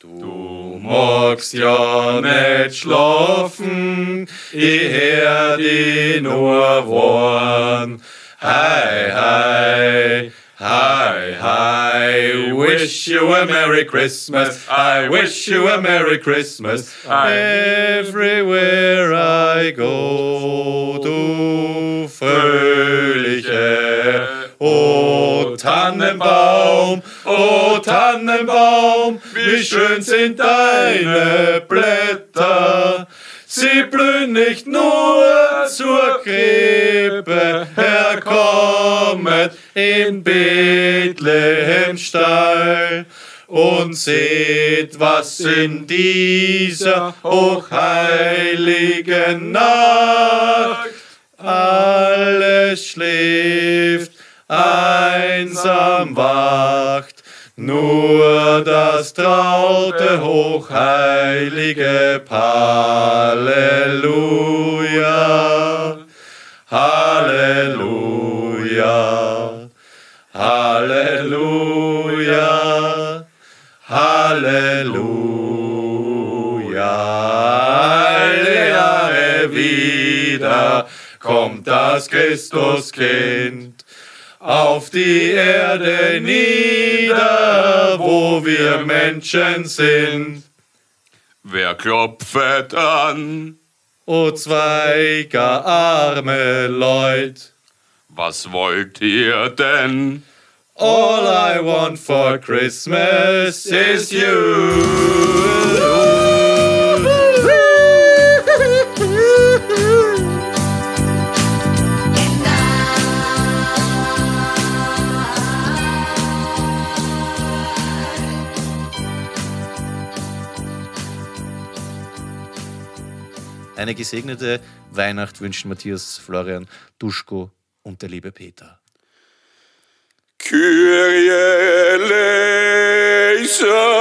Du magst ja nicht schlafen, ich hör die nur warn. Hi, hi, hi, hi, wish you a Merry Christmas, I wish you a Merry Christmas, everywhere I go, du Tannenbaum, o Tannenbaum, wie schön sind deine Blätter. Sie blühen nicht nur zur Krippe, herkommet in Bethlehem Stall. Und seht, was in dieser hochheiligen Nacht alles schläft einsam wacht, nur das traute hochheilige Halleluja, Halleluja, Halleluja, Halleluja, alle wieder kommt das Christuskind auf die Erde nieder, wo wir Menschen sind. Wer klopfet an? O zwei gar arme Leut, Was wollt ihr denn? all I want for Christmas is you. Eine gesegnete Weihnacht wünschen Matthias, Florian, Duschko und der liebe Peter. Kyrie eleison.